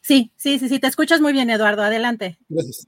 Sí, sí, sí, sí, te escuchas muy bien, Eduardo. Adelante. Gracias.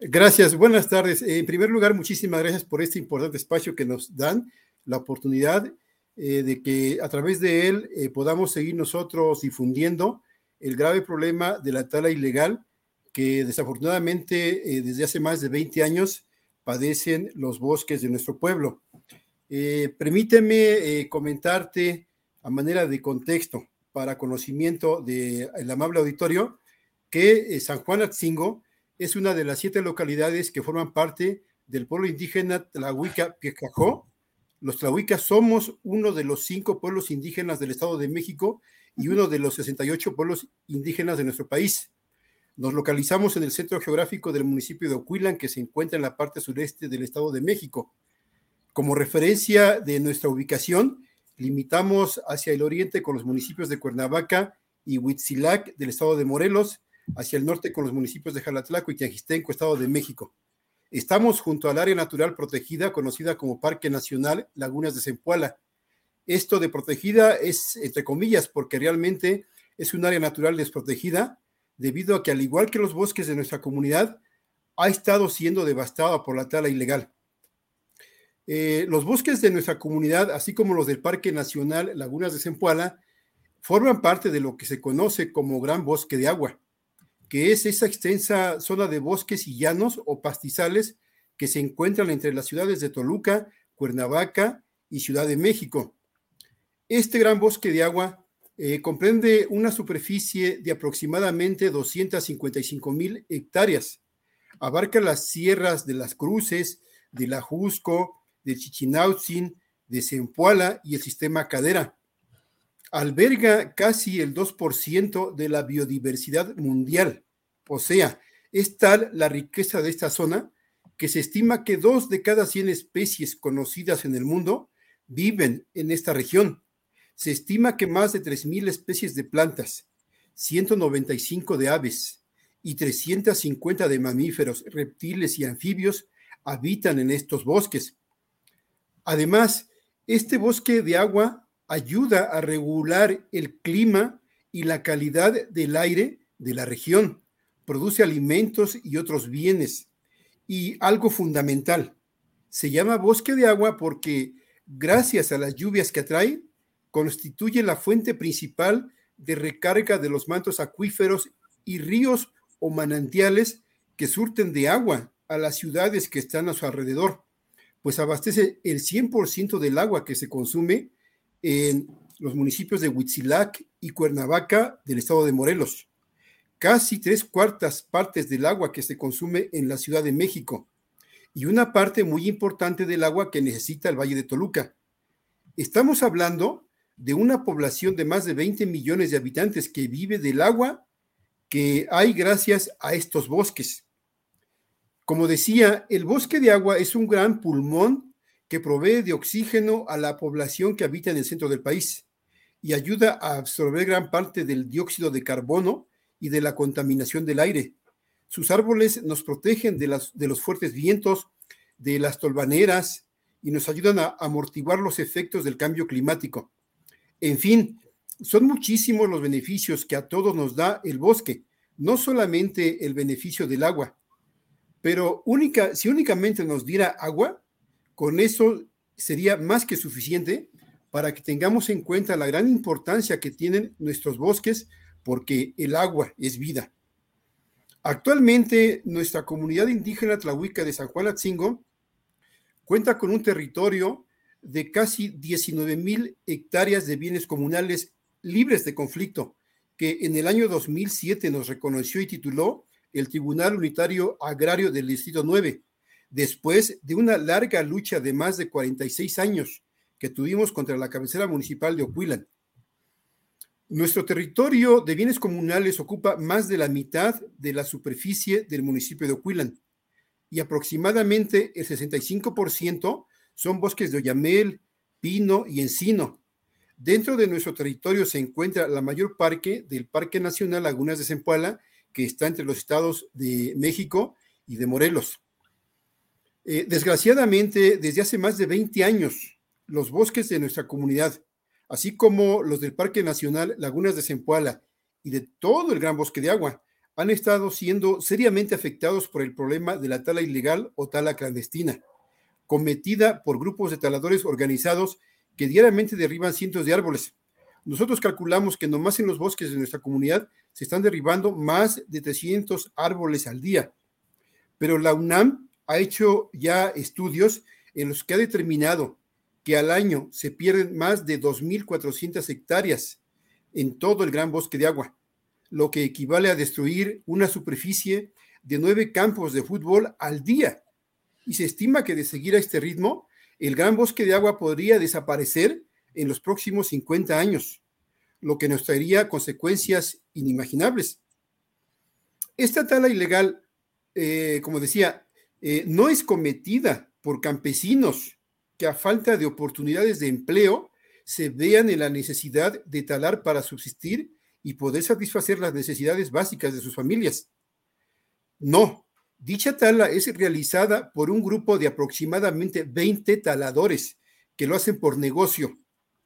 Gracias, buenas tardes. En primer lugar, muchísimas gracias por este importante espacio que nos dan, la oportunidad eh, de que a través de él eh, podamos seguir nosotros difundiendo el grave problema de la tala ilegal que desafortunadamente eh, desde hace más de 20 años padecen los bosques de nuestro pueblo. Eh, permíteme eh, comentarte a manera de contexto para conocimiento del amable auditorio que eh, San Juan Atzingo es una de las siete localidades que forman parte del pueblo indígena Tlahuica Piecajó. Los Tlahuicas somos uno de los cinco pueblos indígenas del Estado de México y uno de los 68 pueblos indígenas de nuestro país. Nos localizamos en el centro geográfico del municipio de Ocuilan, que se encuentra en la parte sureste del Estado de México. Como referencia de nuestra ubicación, limitamos hacia el oriente con los municipios de Cuernavaca y Huitzilac del Estado de Morelos, hacia el norte con los municipios de Jalatlaco y Tianjistenco, Estado de México. Estamos junto al área natural protegida conocida como Parque Nacional Lagunas de Zempoala. Esto de protegida es entre comillas porque realmente es un área natural desprotegida debido a que al igual que los bosques de nuestra comunidad, ha estado siendo devastada por la tala ilegal. Eh, los bosques de nuestra comunidad, así como los del Parque Nacional Lagunas de Zempoala, forman parte de lo que se conoce como Gran Bosque de Agua, que es esa extensa zona de bosques y llanos o pastizales que se encuentran entre las ciudades de Toluca, Cuernavaca y Ciudad de México. Este gran bosque de agua eh, comprende una superficie de aproximadamente 255 mil hectáreas. Abarca las sierras de las Cruces, de la Jusco, de Chichinautzin, de Zempoala y el sistema Cadera. Alberga casi el 2% de la biodiversidad mundial. O sea, es tal la riqueza de esta zona que se estima que dos de cada 100 especies conocidas en el mundo viven en esta región. Se estima que más de 3.000 especies de plantas, 195 de aves y 350 de mamíferos, reptiles y anfibios habitan en estos bosques. Además, este bosque de agua ayuda a regular el clima y la calidad del aire de la región, produce alimentos y otros bienes. Y algo fundamental, se llama bosque de agua porque gracias a las lluvias que atrae, constituye la fuente principal de recarga de los mantos acuíferos y ríos o manantiales que surten de agua a las ciudades que están a su alrededor pues abastece el 100% del agua que se consume en los municipios de Huitzilac y Cuernavaca del estado de Morelos. Casi tres cuartas partes del agua que se consume en la Ciudad de México y una parte muy importante del agua que necesita el Valle de Toluca. Estamos hablando de una población de más de 20 millones de habitantes que vive del agua que hay gracias a estos bosques. Como decía, el bosque de agua es un gran pulmón que provee de oxígeno a la población que habita en el centro del país y ayuda a absorber gran parte del dióxido de carbono y de la contaminación del aire. Sus árboles nos protegen de, los fuertes vientos, de las tolvaneras y nos ayudan a amortiguar los efectos del cambio climático. En fin, son muchísimos los beneficios que a todos nos da el bosque, no solamente el beneficio del agua, pero única, si únicamente nos diera agua, con eso sería más que suficiente para que tengamos en cuenta la gran importancia que tienen nuestros bosques, porque el agua es vida. Actualmente, nuestra comunidad indígena tlahuica de San Juan Atzingo cuenta con un territorio de casi 19 mil hectáreas de bienes comunales libres de conflicto, que en el año 2007 nos reconoció y tituló el Tribunal Unitario Agrario del Distrito 9, después de una larga lucha de más de 46 años que tuvimos contra la cabecera municipal de Oquilan. Nuestro territorio de bienes comunales ocupa más de la mitad de la superficie del municipio de Oquilan y aproximadamente el 65% son bosques de oyamel, pino y encino. Dentro de nuestro territorio se encuentra la mayor parque del Parque Nacional Lagunas de Zempoala, que está entre los estados de México y de Morelos. Eh, desgraciadamente, desde hace más de 20 años, los bosques de nuestra comunidad, así como los del Parque Nacional Lagunas de Zempoala y de todo el gran bosque de agua, han estado siendo seriamente afectados por el problema de la tala ilegal o tala clandestina, cometida por grupos de taladores organizados que diariamente derriban cientos de árboles. Nosotros calculamos que nomás en los bosques de nuestra comunidad se están derribando más de 300 árboles al día. Pero la UNAM ha hecho ya estudios en los que ha determinado que al año se pierden más de 2.400 hectáreas en todo el gran bosque de agua, lo que equivale a destruir una superficie de nueve campos de fútbol al día. Y se estima que de seguir a este ritmo, el gran bosque de agua podría desaparecer en los próximos 50 años, lo que nos traería consecuencias inimaginables. Esta tala ilegal, eh, como decía, eh, no es cometida por campesinos que a falta de oportunidades de empleo se vean en la necesidad de talar para subsistir y poder satisfacer las necesidades básicas de sus familias. No, dicha tala es realizada por un grupo de aproximadamente 20 taladores que lo hacen por negocio,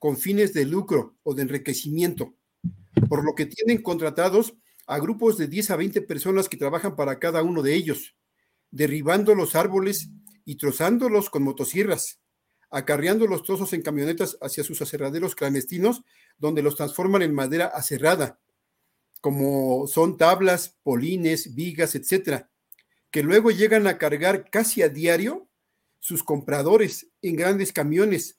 con fines de lucro o de enriquecimiento, por lo que tienen contratados a grupos de 10 a 20 personas que trabajan para cada uno de ellos, derribando los árboles y trozándolos con motosierras, acarreando los trozos en camionetas hacia sus aserraderos clandestinos, donde los transforman en madera aserrada, como son tablas, polines, vigas, etcétera, que luego llegan a cargar casi a diario sus compradores en grandes camiones,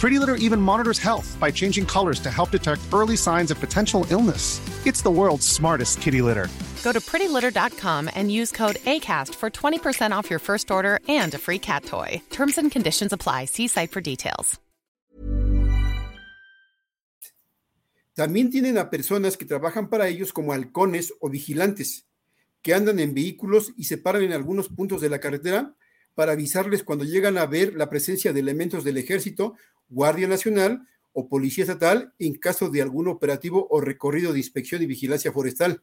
Pretty Litter even monitors health by changing colors to help detect early signs of potential illness. It's the world's smartest kitty litter. Go to prettylitter.com and use code ACAST for 20% off your first order and a free cat toy. Terms and conditions apply. See site for details. También tienen a personas que trabajan para ellos como halcones o vigilantes, que andan en vehículos y se paran en algunos puntos de la carretera para avisarles cuando llegan a ver la presencia de elementos del ejército, Guardia Nacional o Policía Estatal en caso de algún operativo o recorrido de inspección y vigilancia forestal.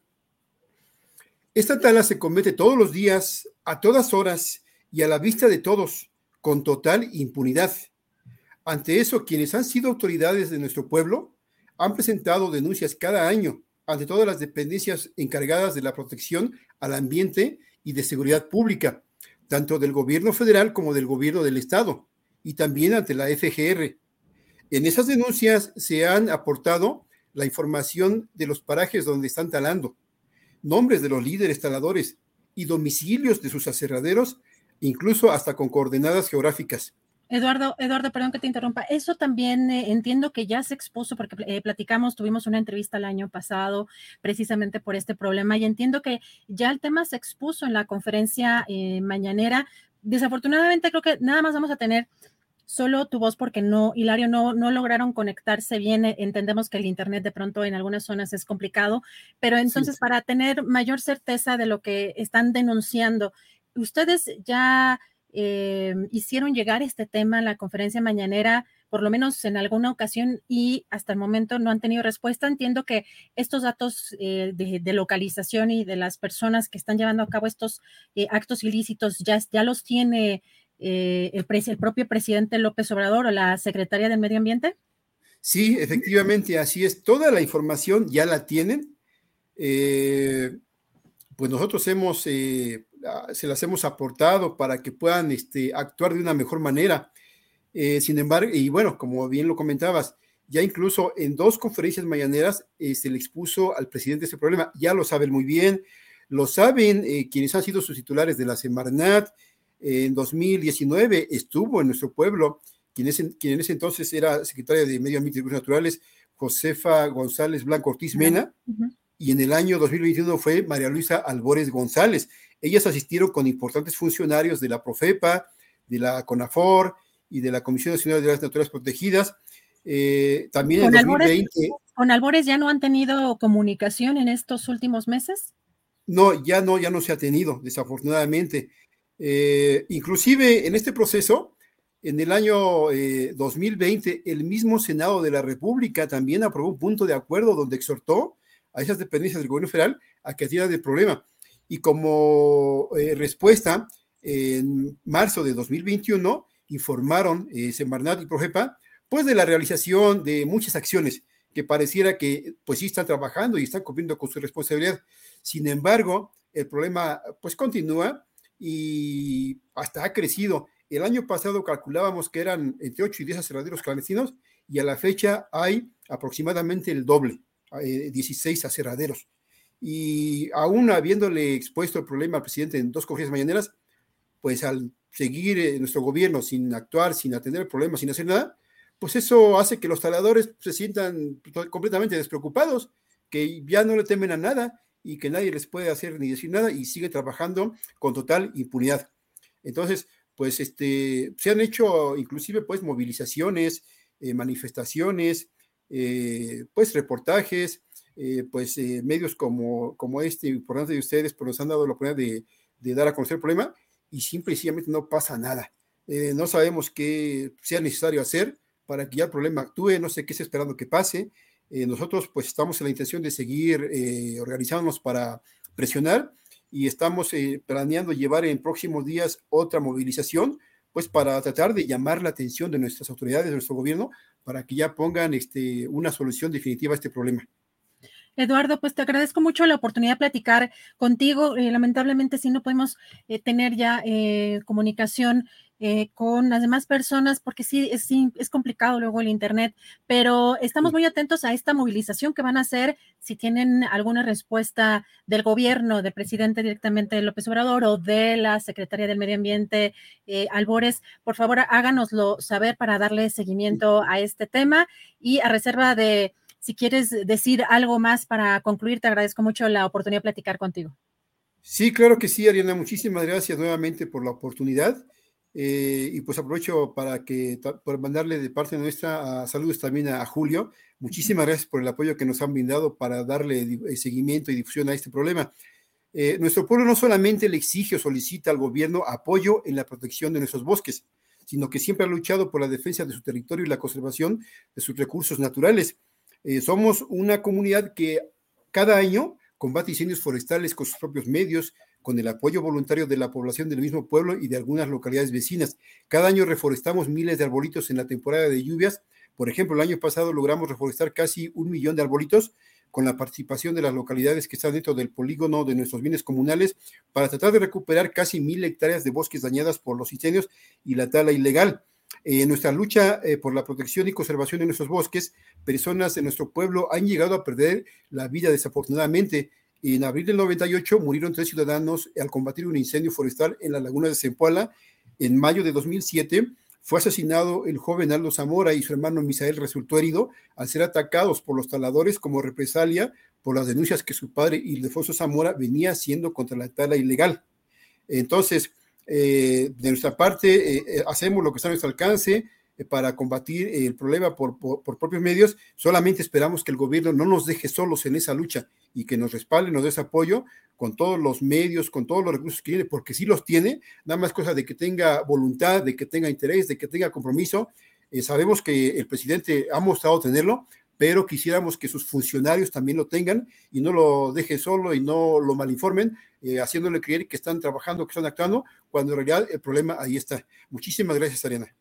Esta tala se comete todos los días, a todas horas y a la vista de todos, con total impunidad. Ante eso, quienes han sido autoridades de nuestro pueblo han presentado denuncias cada año ante todas las dependencias encargadas de la protección al ambiente y de seguridad pública, tanto del gobierno federal como del gobierno del estado, y también ante la FGR. En esas denuncias se han aportado la información de los parajes donde están talando, nombres de los líderes taladores y domicilios de sus aserraderos, incluso hasta con coordenadas geográficas. Eduardo, Eduardo, perdón que te interrumpa. Eso también eh, entiendo que ya se expuso porque eh, platicamos, tuvimos una entrevista el año pasado precisamente por este problema y entiendo que ya el tema se expuso en la conferencia eh, mañanera. Desafortunadamente creo que nada más vamos a tener solo tu voz porque no, Hilario, no, no lograron conectarse bien. Entendemos que el Internet de pronto en algunas zonas es complicado, pero entonces para tener mayor certeza de lo que están denunciando, ustedes ya eh, hicieron llegar este tema a la conferencia mañanera, por lo menos en alguna ocasión, y hasta el momento no han tenido respuesta. Entiendo que estos datos eh, de, localización y de las personas que están llevando a cabo estos eh, actos ilícitos ya, ya los tiene el, el propio presidente López Obrador o la secretaria del Medio Ambiente. Sí, efectivamente, así es. Toda la información ya la tienen. pues nosotros hemos Ah, se las hemos aportado para que puedan este, actuar de una mejor manera. Eh, sin embargo, y bueno, como bien lo comentabas, ya incluso en dos conferencias mañaneras eh, se le expuso al presidente ese problema. Ya lo saben muy bien, lo saben eh, quienes han sido sus titulares de la Semarnat. En 2019 estuvo en nuestro pueblo, quien, es, quien en ese entonces era secretaria de Medio Ambiente y Recursos Naturales, Josefa González Blanco Ortiz Mena, y en el año 2021 fue María Luisa Albores González. Ellas asistieron con importantes funcionarios de la Profepa, de la CONAFOR y de la Comisión Nacional de las Naturales Protegidas. Eh, también en 2020. ¿Con Albores ya no han tenido comunicación en estos últimos meses? No, ya no, ya no se ha tenido, desafortunadamente. Eh, inclusive en este proceso, en el año 2020, eh, el mismo Senado de la República también aprobó un punto de acuerdo donde exhortó a esas dependencias del gobierno federal a que atiendan el problema y como eh, respuesta, en marzo de 2021 informaron eh, Semarnat y Projepa, pues de la realización de muchas acciones que pareciera que pues sí están trabajando y están cumpliendo con su responsabilidad. Sin embargo, el problema pues continúa y hasta ha crecido. El año pasado calculábamos que eran entre 8 y 10 aserraderos clandestinos y a la fecha hay aproximadamente el doble, 16 eh, aserraderos y aún habiéndole expuesto el problema al presidente en dos conferencias mañaneras, pues al seguir eh, nuestro gobierno sin actuar, sin atender el problema, sin hacer nada, pues eso hace que los taladores se sientan completamente despreocupados, que ya no le temen a nada y que nadie les puede hacer ni decir nada y sigue trabajando con total impunidad. Entonces, pues este, se han hecho inclusive pues movilizaciones, eh, manifestaciones, eh, pues reportajes, eh, pues eh, medios como, como este, importante de ustedes, pues nos han dado la oportunidad de, dar a conocer el problema y simplemente no pasa nada. Eh, no sabemos qué sea necesario hacer para que ya el problema actúe, no sé qué está esperando que pase. Nosotros pues estamos en la intención de seguir organizándonos para presionar y estamos planeando llevar en próximos días otra movilización, pues para tratar de llamar la atención de nuestras autoridades, de nuestro gobierno, para que ya pongan este, una solución definitiva a este problema. Eduardo, pues te agradezco mucho la oportunidad de platicar contigo. Eh, lamentablemente, sí no podemos eh, tener ya eh, comunicación con las demás personas, porque sí es, es, complicado luego el Internet, pero estamos muy atentos a esta movilización que van a hacer. Si tienen alguna respuesta del gobierno, del presidente directamente López Obrador o de la secretaria del Medio Ambiente, Albores, por favor háganoslo saber para darle seguimiento a este tema y a reserva de si quieres decir algo más para concluir, te agradezco mucho la oportunidad de platicar contigo. Sí, claro que sí, Ariana. Muchísimas gracias nuevamente por la oportunidad. Eh, y pues aprovecho para que por mandarle de parte nuestra saludos también a, Julio. Muchísimas gracias por el apoyo que nos han brindado para darle eh, seguimiento y difusión a este problema. Eh, nuestro pueblo no solamente le exige o solicita al gobierno apoyo en la protección de nuestros bosques, sino que siempre ha luchado por la defensa de su territorio y la conservación de sus recursos naturales. Eh, somos una comunidad que cada año combate incendios forestales con sus propios medios, con el apoyo voluntario de la población del mismo pueblo y de algunas localidades vecinas. Cada año reforestamos miles de arbolitos en la temporada de lluvias. Por ejemplo, el año pasado logramos reforestar casi un millón de arbolitos con la participación de las localidades que están dentro del polígono de nuestros bienes comunales para tratar de recuperar casi mil hectáreas de bosques dañadas por los incendios y la tala ilegal. En eh, nuestra lucha eh, por la protección y conservación de nuestros bosques, personas de nuestro pueblo han llegado a perder la vida desafortunadamente En abril del 98 murieron tres ciudadanos al combatir un incendio forestal en la laguna de Zempoala. En mayo de 2007 fue asesinado el joven Aldo Zamora y su hermano Misael resultó herido al ser atacados por los taladores como represalia por las denuncias que su padre Ildefonso Zamora venía haciendo contra la tala ilegal. Entonces, eh, de nuestra parte, eh, eh, hacemos lo que está a nuestro alcance para combatir el problema por, por, propios medios. Solamente esperamos que el gobierno no nos deje solos en esa lucha y que nos respalde, nos dé ese apoyo con todos los medios, con todos los recursos que tiene, porque sí los tiene, nada más cosa de que tenga voluntad, de que tenga interés, de que tenga compromiso. sabemos que el presidente ha mostrado tenerlo, pero quisiéramos que sus funcionarios también lo tengan y no lo dejen solo y no lo malinformen, eh, haciéndole creer que están trabajando, que están actuando, cuando en realidad el problema ahí está. Muchísimas gracias, Ariana.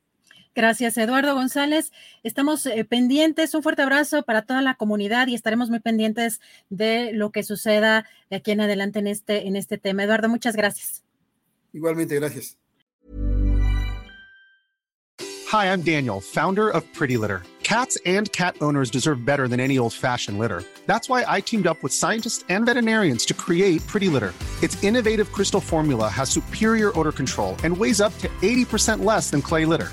Gracias, Eduardo González. Estamos eh, pendientes. Un fuerte abrazo para toda la comunidad y estaremos muy pendientes de lo que suceda de aquí en adelante en este, en este tema. Eduardo, muchas gracias. Igualmente, gracias. Hi, I'm Daniel, founder of Pretty Litter. Cats and cat owners deserve better than any old-fashioned litter. That's why I teamed up with scientists and veterinarians to create Pretty Litter. Its innovative crystal formula has superior odor control and weighs up to 80% less than clay litter.